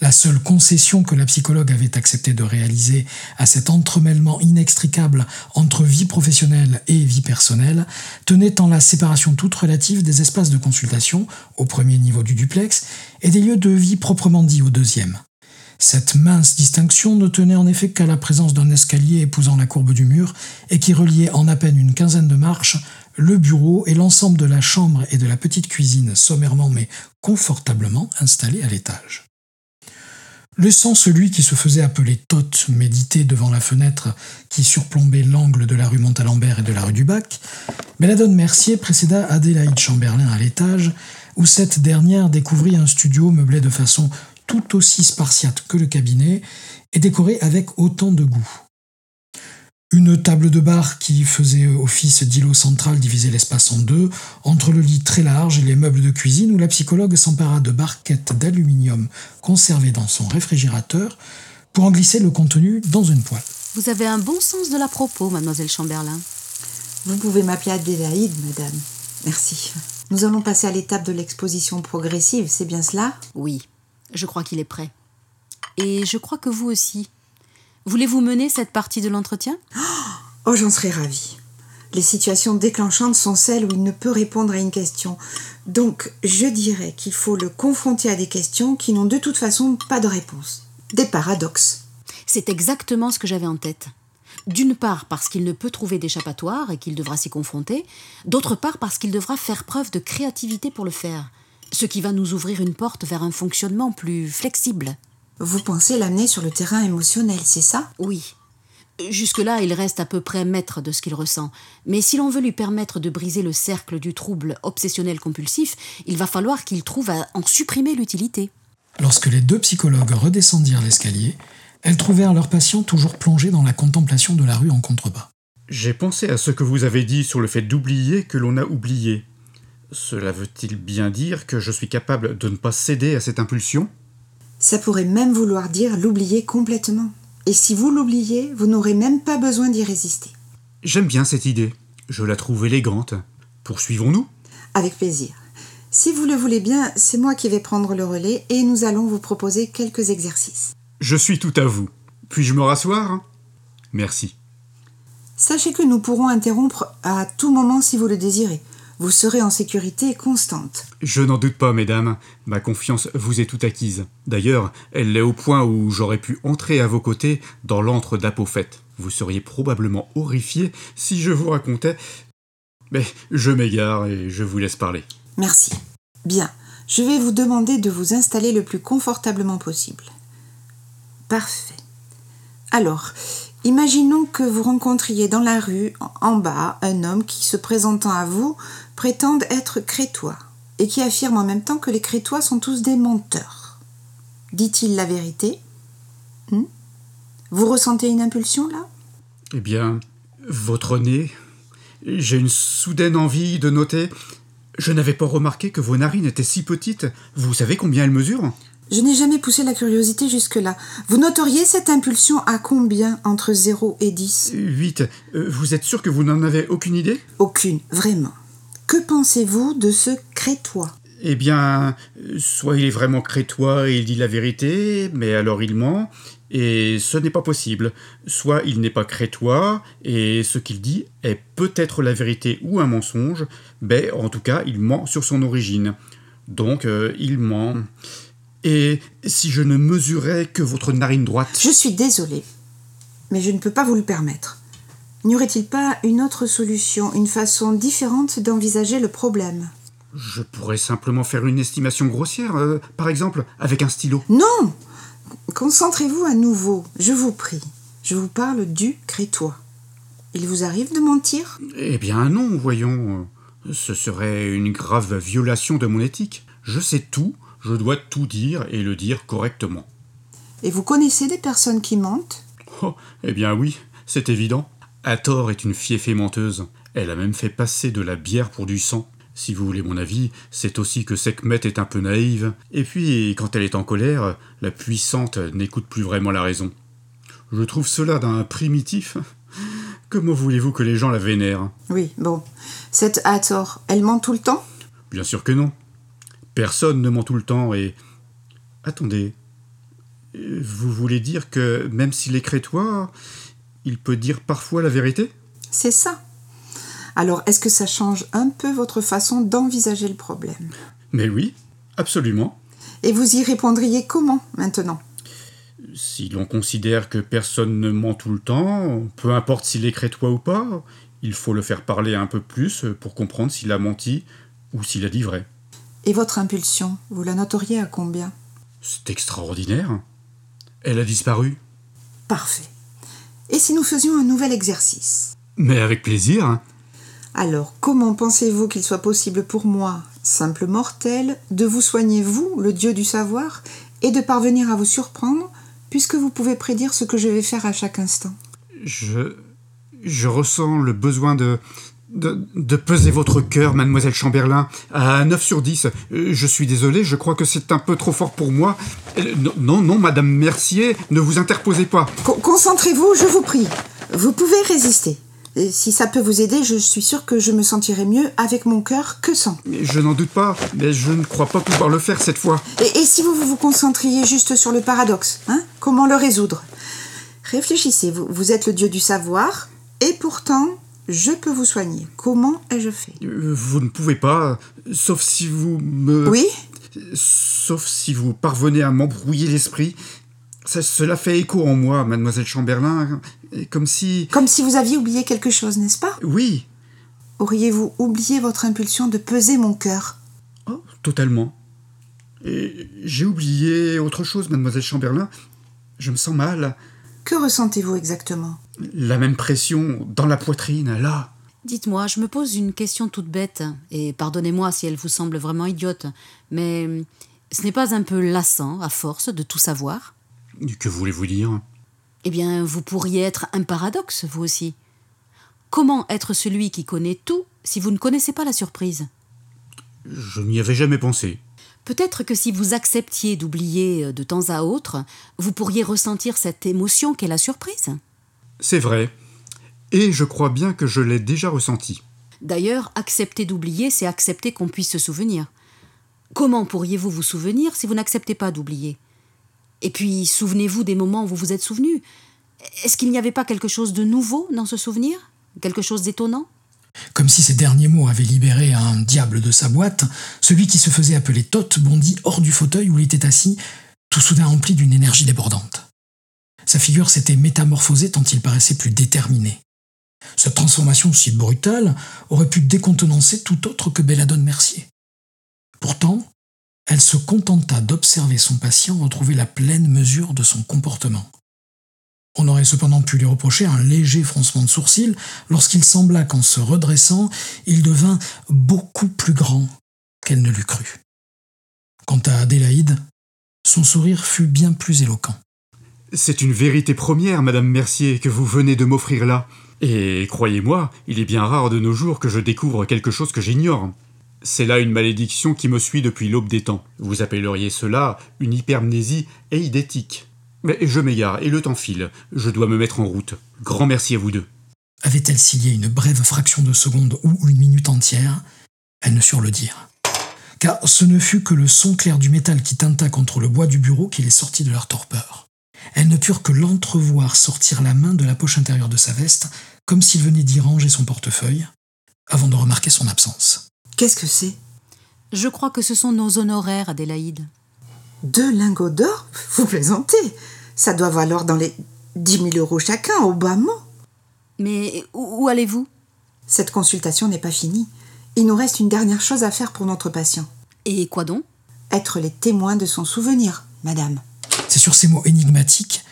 La seule concession que la psychologue avait accepté de réaliser à cet entremêlement inextricable entre vie professionnelle et vie personnelle tenait en la séparation toute relative des espaces de consultation, au premier niveau du duplex, et des lieux de vie proprement dits au deuxième. Cette mince distinction ne tenait en effet qu'à la présence d'un escalier épousant la courbe du mur et qui reliait en à peine une quinzaine de marches le bureau et l'ensemble de la chambre et de la petite cuisine sommairement mais confortablement installés à l'étage. Laissant celui qui se faisait appeler Tot méditer devant la fenêtre qui surplombait l'angle de la rue Montalembert et de la rue du Bac, Belladone Mercier précéda Adélaïde Chamberlain à l'étage, où cette dernière découvrit un studio meublé de façon tout aussi spartiate que le cabinet et décoré avec autant de goût. Une table de bar qui faisait office d'îlot central divisait l'espace en deux, entre le lit très large et les meubles de cuisine où la psychologue s'empara de barquettes d'aluminium conservées dans son réfrigérateur pour en glisser le contenu dans une poêle. Vous avez un bon sens de la propos, mademoiselle Chamberlain. Vous pouvez m'appeler Adélaïde, madame. Merci. Nous allons passer à l'étape de l'exposition progressive, c'est bien cela? Oui, je crois qu'il est prêt. Et je crois que vous aussi. Voulez-vous mener cette partie de l'entretien? Oh, j'en serais ravie. Les situations déclenchantes sont celles où il ne peut répondre à une question. Donc, je dirais qu'il faut le confronter à des questions qui n'ont de toute façon pas de réponse. Des paradoxes. C'est exactement ce que j'avais en tête. D'une part parce qu'il ne peut trouver d'échappatoire et qu'il devra s'y confronter, d'autre part parce qu'il devra faire preuve de créativité pour le faire, ce qui va nous ouvrir une porte vers un fonctionnement plus flexible. Vous pensez l'amener sur le terrain émotionnel, c'est ça? Oui. Jusque-là, il reste à peu près maître de ce qu'il ressent. Mais si l'on veut lui permettre de briser le cercle du trouble obsessionnel compulsif, il va falloir qu'il trouve à en supprimer l'utilité. Lorsque les deux psychologues redescendirent l'escalier, elles trouvèrent leur patient toujours plongé dans la contemplation de la rue en contrebas. J'ai pensé à ce que vous avez dit sur le fait d'oublier que l'on a oublié. Cela veut-il bien dire que je suis capable de ne pas céder à cette impulsion? Ça pourrait même vouloir dire l'oublier complètement. Et si vous l'oubliez, vous n'aurez même pas besoin d'y résister. J'aime bien cette idée. Je la trouve élégante. Poursuivons-nous? Avec plaisir. Si vous le voulez bien, c'est moi qui vais prendre le relais et nous allons vous proposer quelques exercices. Je suis tout à vous. Puis-je me rasseoir? Merci. Sachez que nous pourrons interrompre à tout moment si vous le désirez. Vous serez en sécurité constante. Je n'en doute pas, mesdames. Ma confiance vous est toute acquise. D'ailleurs, elle l'est au point où j'aurais pu entrer à vos côtés dans l'antre d'Apophète. Vous seriez probablement horrifiés si je vous racontais. Mais je m'égare et je vous laisse parler. Merci. Bien, je vais vous demander de vous installer le plus confortablement possible. Parfait. Alors, imaginons que vous rencontriez dans la rue, en bas, un homme qui, se présentant à vous, prétende être crétois et qui affirme en même temps que les crétois sont tous des menteurs. Dit-il la vérité Hmm Vous ressentez une impulsion là? Eh bien, votre nez. J'ai une soudaine envie de noter. Je n'avais pas remarqué que vos narines étaient si petites. Vous savez combien elles mesurent? Je n'ai jamais poussé la curiosité jusque-là. Vous noteriez cette impulsion à combien entre 0 et 10 8. Euh, Vous êtes sûr que vous n'en avez aucune idée? Aucune, vraiment. Que pensez-vous de ce crétois? Eh bien, soit il est vraiment crétois et il dit la vérité, mais alors il ment, et ce n'est pas possible. Soit il n'est pas crétois, et ce qu'il dit est peut-être la vérité ou un mensonge, mais en tout cas, il ment sur son origine. Donc, euh, il ment. Et si je ne mesurais que votre narine droite? Je suis désolée, mais je ne peux pas vous le permettre. N'y aurait-il pas une autre solution, une façon différente d'envisager le problème? Je pourrais simplement faire une estimation grossière, euh, par exemple, avec un stylo. Non Concentrez-vous à nouveau, je vous prie. Je vous parle du crétois. Il vous arrive de mentir? Eh bien non, voyons. Ce serait une grave violation de mon éthique. Je sais tout, je dois tout dire et le dire correctement. Et vous connaissez des personnes qui mentent? Oh, eh bien oui, c'est évident. Hathor est une fieffée menteuse. Elle a même fait passer de la bière pour du sang. Si vous voulez mon avis, c'est aussi que Sekhmet est un peu naïve. Et puis, quand elle est en colère, la puissante n'écoute plus vraiment la raison. Je trouve cela d'un primitif. Comment voulez-vous que les gens la vénèrent? Oui, bon. Cette Hathor, elle ment tout le temps? Bien sûr que non. Personne ne ment tout le temps et... Attendez. Euh, Vous voulez dire que même s'il est crétois, il peut dire parfois la vérité? C'est ça. Alors, est-ce que ça change un peu votre façon d'envisager le problème? Mais oui, absolument. Et vous y répondriez comment maintenant? Si l'on considère que personne ne ment tout le temps, peu importe s'il est crétois ou pas, il faut le faire parler un peu plus pour comprendre s'il a menti ou s'il a dit vrai. Et votre impulsion, vous la noteriez à combien? C'est extraordinaire. Elle a disparu. Parfait. Et si nous faisions un nouvel exercice Mais avec plaisir. hein. Alors, comment pensez-vous qu'il soit possible pour moi, simple mortel, de vous soigner, vous, le dieu du savoir, et de parvenir à vous surprendre, puisque vous pouvez prédire ce que je vais faire à chaque instant? Je. Je ressens le besoin de. De, de peser votre cœur, mademoiselle Chamberlain, à 9 sur 10. Euh, Je suis désolé, je crois que c'est un peu trop fort pour moi. Euh, Non, non, madame Mercier, ne vous interposez pas. Con- Concentrez-vous, je vous prie. Vous pouvez résister. Et si ça peut vous aider, je suis sûre que je me sentirai mieux avec mon cœur que sans. Je n'en doute pas, mais je ne crois pas pouvoir le faire cette fois. Et, et si vous vous concentriez juste sur le paradoxe, hein Comment le résoudre? Réfléchissez, vous, vous êtes le dieu du savoir, et pourtant, je peux vous soigner. Comment ai-je fait? Euh, Vous ne pouvez pas, sauf si vous me... Oui Sauf si vous parvenez à m'embrouiller l'esprit. Ça- Cela fait écho en moi, mademoiselle Chamberlain, et comme si... Comme si vous aviez oublié quelque chose, n'est-ce pas? Oui, Auriez-vous oublié votre impulsion de peser mon cœur? Oh, totalement. Et j'ai oublié autre chose, mademoiselle Chamberlain. Je me sens mal. Que ressentez-vous exactement? La même pression dans la poitrine, là. Dites-moi, je me pose une question toute bête, et pardonnez-moi si elle vous semble vraiment idiote, mais ce n'est pas un peu lassant, à force, de tout savoir? Que voulez-vous dire? Eh bien, vous pourriez être un paradoxe, vous aussi. Comment être celui qui connaît tout si vous ne connaissez pas la surprise? Je n'y avais jamais pensé. Peut-être que si vous acceptiez d'oublier euh, de temps à autre, vous pourriez ressentir cette émotion qu'est la surprise. C'est vrai. Et je crois bien que je l'ai déjà ressenti. D'ailleurs, accepter d'oublier, c'est accepter qu'on puisse se souvenir. Comment pourriez-vous vous souvenir si vous n'acceptez pas d'oublier? Et puis, souvenez-vous des moments où vous vous êtes souvenu. Est-ce qu'il n'y avait pas quelque chose de nouveau dans ce souvenir? Quelque chose d'étonnant? Comme si ces derniers mots avaient libéré un diable de sa boîte, celui qui se faisait appeler Tot bondit hors du fauteuil où il était assis, tout soudain rempli d'une énergie débordante. Sa figure s'était métamorphosée tant il paraissait plus déterminé. Cette transformation si brutale aurait pu décontenancer tout autre que Belladone Mercier. Pourtant, elle se contenta d'observer son patient retrouver la pleine mesure de son comportement. On aurait cependant pu lui reprocher un léger froncement de sourcils lorsqu'il sembla qu'en se redressant, il devint beaucoup plus grand qu'elle ne l'eût cru. Quant à Adélaïde, son sourire fut bien plus éloquent. C'est une vérité première, Madame Mercier, que vous venez de m'offrir là. Et croyez-moi, il est bien rare de nos jours que je découvre quelque chose que j'ignore. C'est là une malédiction qui me suit depuis l'aube des temps. Vous appelleriez cela une hypermnésie eidétique. Mais je m'égare et le temps file. Je dois me mettre en route. Grand merci à vous deux. Avait-elle s'il une brève fraction de seconde ou une minute entière? Elles ne surent le dire. Car ce ne fut que le son clair du métal qui tinta contre le bois du bureau qui les sortit de leur torpeur. Elles ne purent que l'entrevoir sortir la main de la poche intérieure de sa veste, comme s'il venait d'y ranger son portefeuille, avant de remarquer son absence. Qu'est-ce que c'est? Je crois que ce sont nos honoraires, Adélaïde. Deux lingots d'or? Vous plaisantez Ça doit valoir dans les dix mille euros chacun, au bas mot. Mais où allez-vous? Cette consultation n'est pas finie. Il nous reste une dernière chose à faire pour notre patient. Et quoi donc? Être les témoins de son souvenir, madame. C'est sur ces mots énigmatiques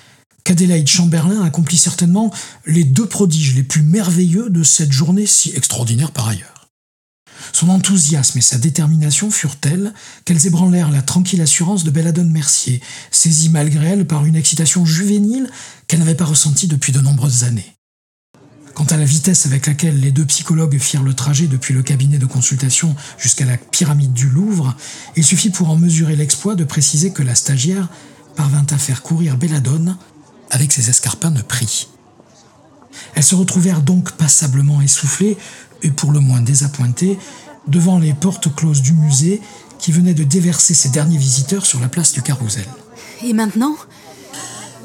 qu'Adélaïde Chamberlain accomplit certainement les deux prodiges les plus merveilleux de cette journée si extraordinaire par ailleurs. Son enthousiasme et sa détermination furent tels qu'elles ébranlèrent la tranquille assurance de Belladone Mercier, saisie malgré elle par une excitation juvénile qu'elle n'avait pas ressentie depuis de nombreuses années. Quant à la vitesse avec laquelle les deux psychologues firent le trajet depuis le cabinet de consultation jusqu'à la pyramide du Louvre, il suffit pour en mesurer l'exploit de préciser que la stagiaire parvint à faire courir Belladone avec ses escarpins de prix. Elles se retrouvèrent donc passablement essoufflées et pour le moins désappointées devant les portes closes du musée qui venait de déverser ses derniers visiteurs sur la place du Carrousel. Et maintenant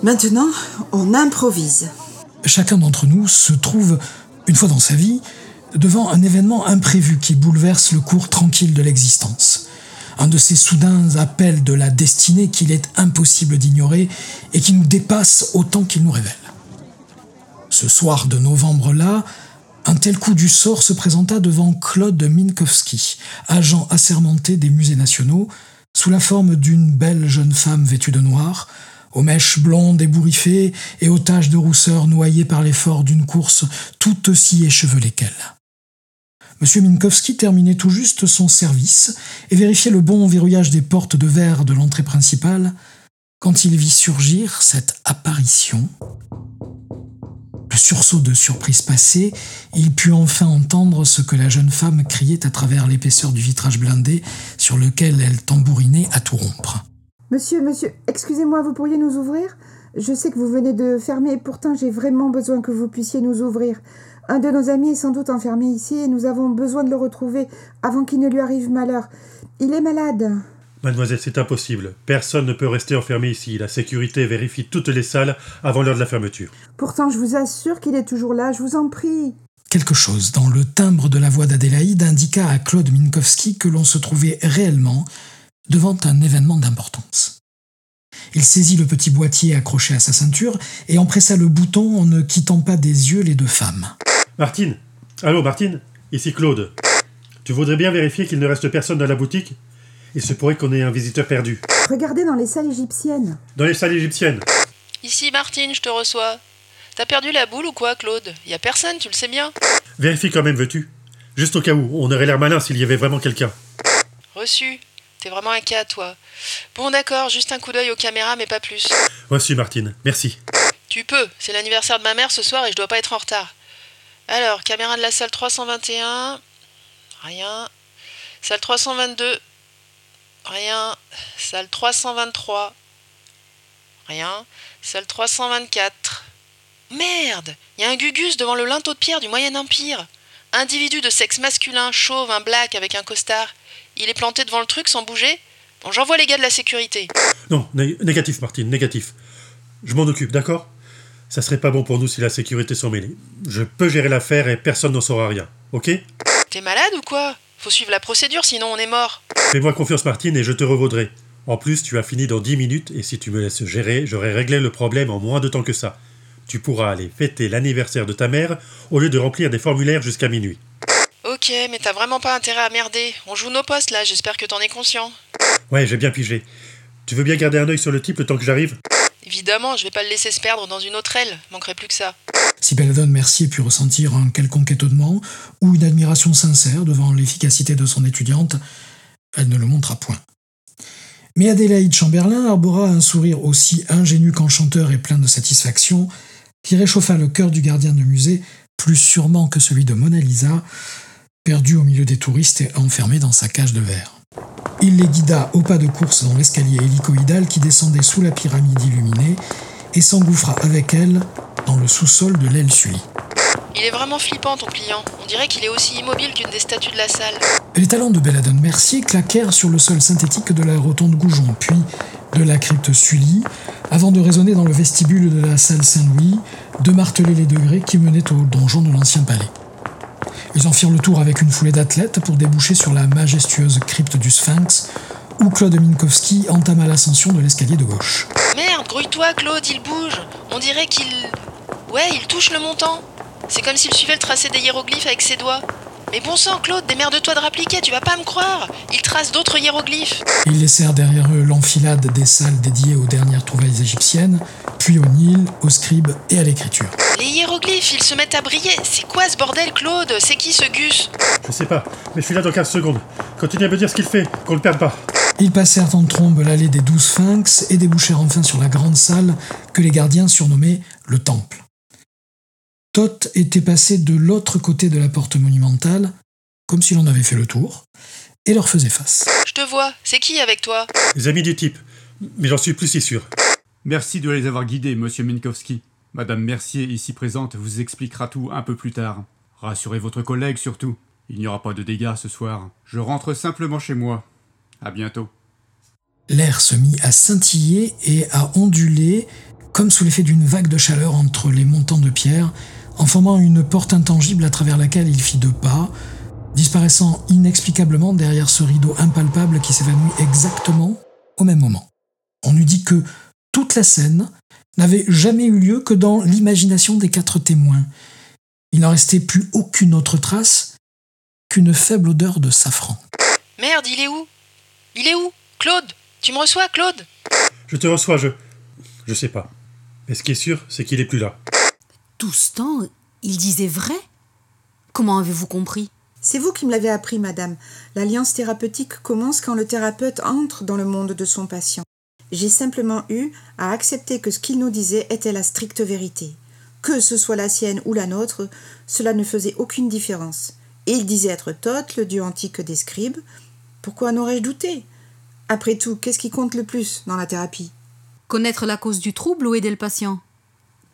Maintenant, on improvise. Chacun d'entre nous se trouve, une fois dans sa vie, devant un événement imprévu qui bouleverse le cours tranquille de l'existence un de ces soudains appels de la destinée qu'il est impossible d'ignorer et qui nous dépasse autant qu'il nous révèle. Ce soir de novembre-là, un tel coup du sort se présenta devant Claude Minkowski, agent assermenté des musées nationaux, sous la forme d'une belle jeune femme vêtue de noir, aux mèches blondes ébouriffées et aux taches de rousseur noyées par l'effort d'une course tout aussi échevelée qu'elle. M. Minkowski terminait tout juste son service et vérifiait le bon verrouillage des portes de verre de l'entrée principale quand il vit surgir cette apparition. Sursaut de surprise passé, il put enfin entendre ce que la jeune femme criait à travers l'épaisseur du vitrage blindé sur lequel elle tambourinait à tout rompre. Monsieur, monsieur, excusez-moi, vous pourriez nous ouvrir? Je sais que vous venez de fermer, pourtant j'ai vraiment besoin que vous puissiez nous ouvrir. Un de nos amis est sans doute enfermé ici et nous avons besoin de le retrouver avant qu'il ne lui arrive malheur. Il est malade. Mademoiselle, c'est impossible. Personne ne peut rester enfermé ici. La sécurité vérifie toutes les salles avant l'heure de la fermeture. Pourtant, je vous assure qu'il est toujours là, je vous en prie. Quelque chose dans le timbre de la voix d'Adélaïde indiqua à Claude Minkowski que l'on se trouvait réellement devant un événement d'importance. Il saisit le petit boîtier accroché à sa ceinture et empressa le bouton en ne quittant pas des yeux les deux femmes. Martine Allô, Martine Ici Claude. Tu voudrais bien vérifier qu'il ne reste personne dans la boutique? Il se pourrait qu'on ait un visiteur perdu. Regardez dans les salles égyptiennes. Dans les salles égyptiennes Ici Martine, je te reçois. T'as perdu la boule ou quoi, Claude? Y a personne, tu le sais bien. Vérifie quand même, veux-tu? Juste au cas où, on aurait l'air malin s'il y avait vraiment quelqu'un. Reçu. T'es vraiment un cas, toi. Bon, d'accord, juste un coup d'œil aux caméras, mais pas plus. Reçu, Martine. Merci. Tu peux. C'est l'anniversaire de ma mère ce soir et je dois pas être en retard. Alors, caméra de la salle 321. Rien. Salle 322. Rien. Salle 323. Rien. Salle 324. Merde Il y a un Gugus devant le linteau de pierre du Moyen Empire. Individu de sexe masculin, chauve, un black avec un costard. Il est planté devant le truc sans bouger Bon, j'envoie les gars de la sécurité. Non, né- négatif, Martine, négatif. Je m'en occupe, d'accord? Ça serait pas bon pour nous si la sécurité s'en mêlait. Je peux gérer l'affaire et personne n'en saura rien, ok? T'es malade ou quoi? Faut suivre la procédure, sinon on est mort. Fais-moi confiance, Martine, et je te revaudrai. En plus, tu as fini dans 10 minutes, et si tu me laisses gérer, j'aurai réglé le problème en moins de temps que ça. Tu pourras aller fêter l'anniversaire de ta mère au lieu de remplir des formulaires jusqu'à minuit. Ok, mais t'as vraiment pas intérêt à merder. On joue nos postes là, j'espère que t'en es conscient. Ouais, j'ai bien pigé. Tu veux bien garder un œil sur le type le temps que j'arrive? Évidemment, je vais pas le laisser se perdre dans une autre aile, manquerait plus que ça. Si Belladone Mercier put ressentir un quelconque étonnement ou une admiration sincère devant l'efficacité de son étudiante, elle ne le montra point. Mais Adélaïde Chamberlain arbora un sourire aussi ingénu qu'enchanteur et plein de satisfaction, qui réchauffa le cœur du gardien de musée plus sûrement que celui de Mona Lisa, perdu au milieu des touristes et enfermé dans sa cage de verre. Il les guida au pas de course dans l'escalier hélicoïdal qui descendait sous la pyramide illuminée et s'engouffra avec elle dans le sous-sol de l'aile Sully. Il est vraiment flippant ton client. On dirait qu'il est aussi immobile qu'une des statues de la salle. Les talons de Belladone Mercier claquèrent sur le sol synthétique de la rotonde Goujon, puis de la crypte Sully, avant de résonner dans le vestibule de la salle Saint-Louis, de marteler les degrés qui menaient au donjon de l'ancien palais. Ils en firent le tour avec une foulée d'athlètes pour déboucher sur la majestueuse crypte du Sphinx, où Claude Minkowski entama l'ascension de l'escalier de gauche. Merde, grouille-toi, Claude, il bouge. On dirait qu'il. Ouais, il touche le montant. C'est comme s'il suivait le tracé des hiéroglyphes avec ses doigts. Mais bon sang, Claude, démerde-toi de rappliquer, tu vas pas me croire. Il trace d'autres hiéroglyphes. Ils laissèrent derrière eux l'enfilade des salles dédiées aux dernières trouvailles égyptiennes, puis au Nil, aux scribes et à l'écriture. Les hiéroglyphes, ils se mettent à briller. C'est quoi ce bordel, Claude? C'est qui ce Gus? Je sais pas, mais je suis là dans 15 secondes. Continue à me dire ce qu'il fait, qu'on le perde pas. Ils passèrent en trombe l'allée des douze sphinx et débouchèrent enfin sur la grande salle que les gardiens surnommaient le Temple. Tot était passé de l'autre côté de la porte monumentale, comme si l'on avait fait le tour, et leur faisait face. Je te vois. C'est qui avec toi? Les amis du type. Mais j'en suis plus si sûr. Merci de les avoir guidés, monsieur Minkowski. Madame Mercier, ici présente, vous expliquera tout un peu plus tard. Rassurez votre collègue surtout. Il n'y aura pas de dégâts ce soir. Je rentre simplement chez moi. À bientôt. L'air se mit à scintiller et à onduler, comme sous l'effet d'une vague de chaleur entre les montants de pierre, en formant une porte intangible à travers laquelle il fit deux pas, disparaissant inexplicablement derrière ce rideau impalpable qui s'évanouit exactement au même moment. On eût dit que toute la scène n'avait jamais eu lieu que dans l'imagination des quatre témoins. Il n'en restait plus aucune autre trace qu'une faible odeur de safran. Merde, il est où? Il est où? Claude Tu me reçois, Claude? Je te reçois, je. Je sais pas. Mais ce qui est sûr, c'est qu'il est plus là. Tout ce temps, il disait vrai Comment avez-vous compris? C'est vous qui me l'avez appris, madame. L'alliance thérapeutique commence quand le thérapeute entre dans le monde de son patient. J'ai simplement eu à accepter que ce qu'il nous disait était la stricte vérité. Que ce soit la sienne ou la nôtre, cela ne faisait aucune différence. Et il disait être Thoth, le dieu antique des scribes. Pourquoi n'aurais-je douté? Après tout, qu'est-ce qui compte le plus dans la thérapie? Connaître la cause du trouble ou aider le patient?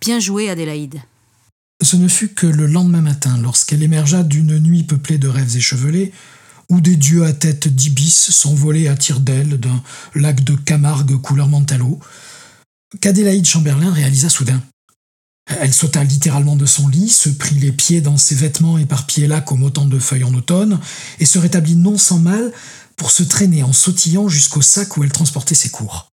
Bien joué, Adélaïde. Ce ne fut que le lendemain matin, lorsqu'elle émergea d'une nuit peuplée de rêves échevelés, où des dieux à tête d'ibis s'envolaient à tire d'aile d'un lac de Camargue couleur mentalo, qu'Adélaïde Chamberlain réalisa soudain. Elle sauta littéralement de son lit, se prit les pieds dans ses vêtements éparpillés là comme autant de feuilles en automne, et se rétablit non sans mal pour se traîner en sautillant jusqu'au sac où elle transportait ses cours.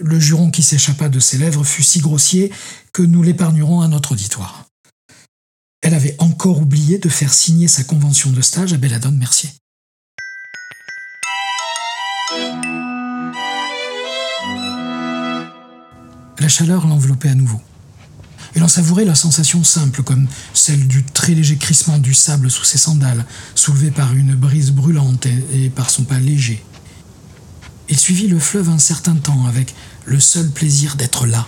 Le juron qui s'échappa de ses lèvres fut si grossier que nous l'épargnerons à notre auditoire. Elle avait encore oublié de faire signer sa convention de stage à Belladone Mercier. La chaleur l'enveloppait à nouveau. Et l'on savourait la sensation simple, comme celle du très léger crissement du sable sous ses sandales, soulevé par une brise brûlante et par son pas léger. Il suivit le fleuve un certain temps avec le seul plaisir d'être là.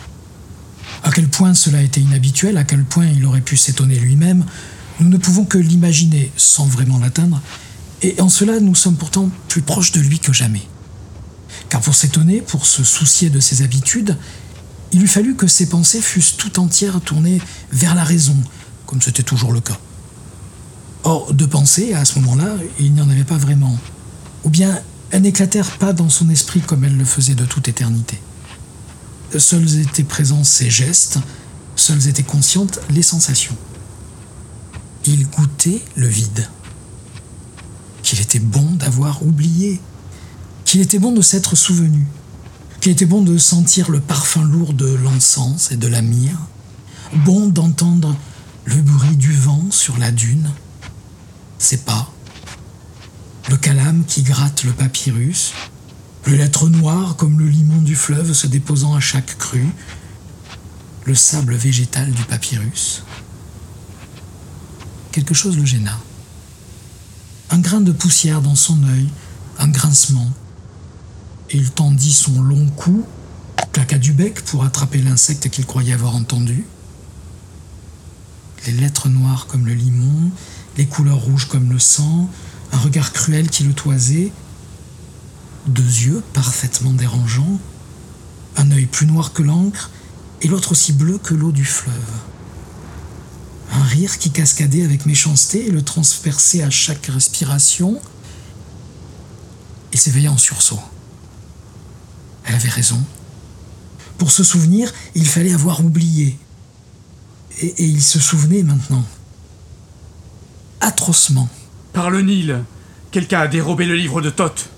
À quel point cela était inhabituel, à quel point il aurait pu s'étonner lui-même, nous ne pouvons que l'imaginer sans vraiment l'atteindre, et en cela nous sommes pourtant plus proches de lui que jamais. Car pour s'étonner, pour se soucier de ses habitudes, il eût fallu que ses pensées fussent tout entières tournées vers la raison, comme c'était toujours le cas. Or, de pensée, à ce moment-là, il n'y en avait pas vraiment. ou bien elles n'éclatèrent pas dans son esprit comme elles le faisaient de toute éternité. Seuls étaient présents ses gestes, seules étaient conscientes les sensations. Il goûtait le vide. Qu'il était bon d'avoir oublié, qu'il était bon de s'être souvenu, qu'il était bon de sentir le parfum lourd de l'encens et de la myrrhe, bon d'entendre le bruit du vent sur la dune, ses pas, le calame qui gratte le papyrus, le lettre noir comme le limon du fleuve se déposant à chaque crue, le sable végétal du papyrus. Quelque chose le gêna. Un grain de poussière dans son œil, un grincement. Et il tendit son long cou, claqua du bec pour attraper l'insecte qu'il croyait avoir entendu. Les lettres noires comme le limon, les couleurs rouges comme le sang, un regard cruel qui le toisait, deux yeux parfaitement dérangeants, un œil plus noir que l'encre et l'autre aussi bleu que l'eau du fleuve. Un rire qui cascadait avec méchanceté et le transperçait à chaque respiration. Il s'éveilla en sursaut. Elle avait raison. Pour se souvenir, il fallait avoir oublié. Et, et il se souvenait maintenant. Atrocement. Par le Nil, quelqu'un a dérobé le livre de Thoth.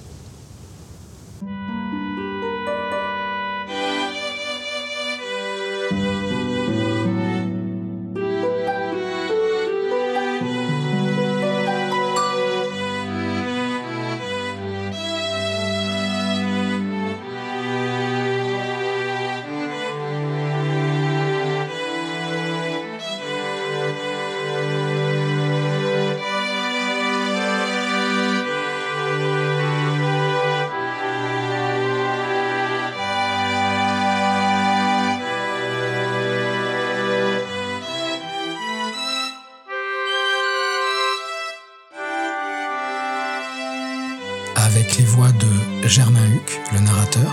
Avec les voix de Germain Huc, le narrateur,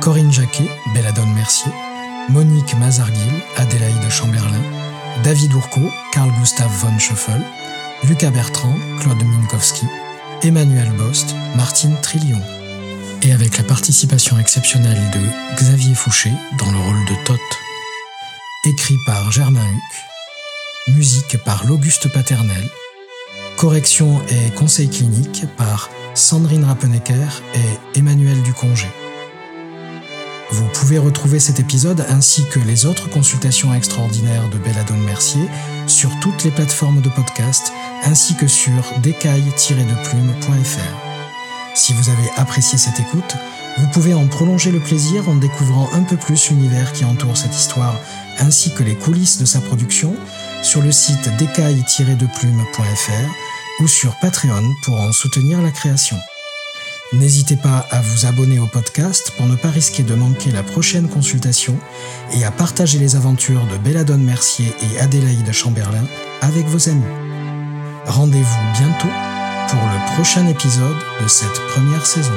Corinne Jacquet, Belladone Mercier, Monique Mazarguil, Adélaïde Chamberlain, David Ourco, Carl Gustav von Schöffel, Lucas Bertrand, Claude Minkowski, Emmanuel Bost, Martine Trillion. Et avec la participation exceptionnelle de Xavier Fouché dans le rôle de Tot. Écrit par Germain Huc, musique par l'Auguste Paternel, correction et conseil clinique par Sandrine Rappenecker et Emmanuel Ducongé. Vous pouvez retrouver cet épisode ainsi que les autres consultations extraordinaires de Belladone Mercier sur toutes les plateformes de podcast ainsi que sur décaille-de-plume.fr. Si vous avez apprécié cette écoute, vous pouvez en prolonger le plaisir en découvrant un peu plus l'univers qui entoure cette histoire ainsi que les coulisses de sa production sur le site décaille-de-plume.fr ou sur Patreon pour en soutenir la création. N'hésitez pas à vous abonner au podcast pour ne pas risquer de manquer la prochaine consultation et à partager les aventures de Belladone Mercier et Adélaïde Chamberlain avec vos amis. Rendez-vous bientôt pour le prochain épisode de cette première saison.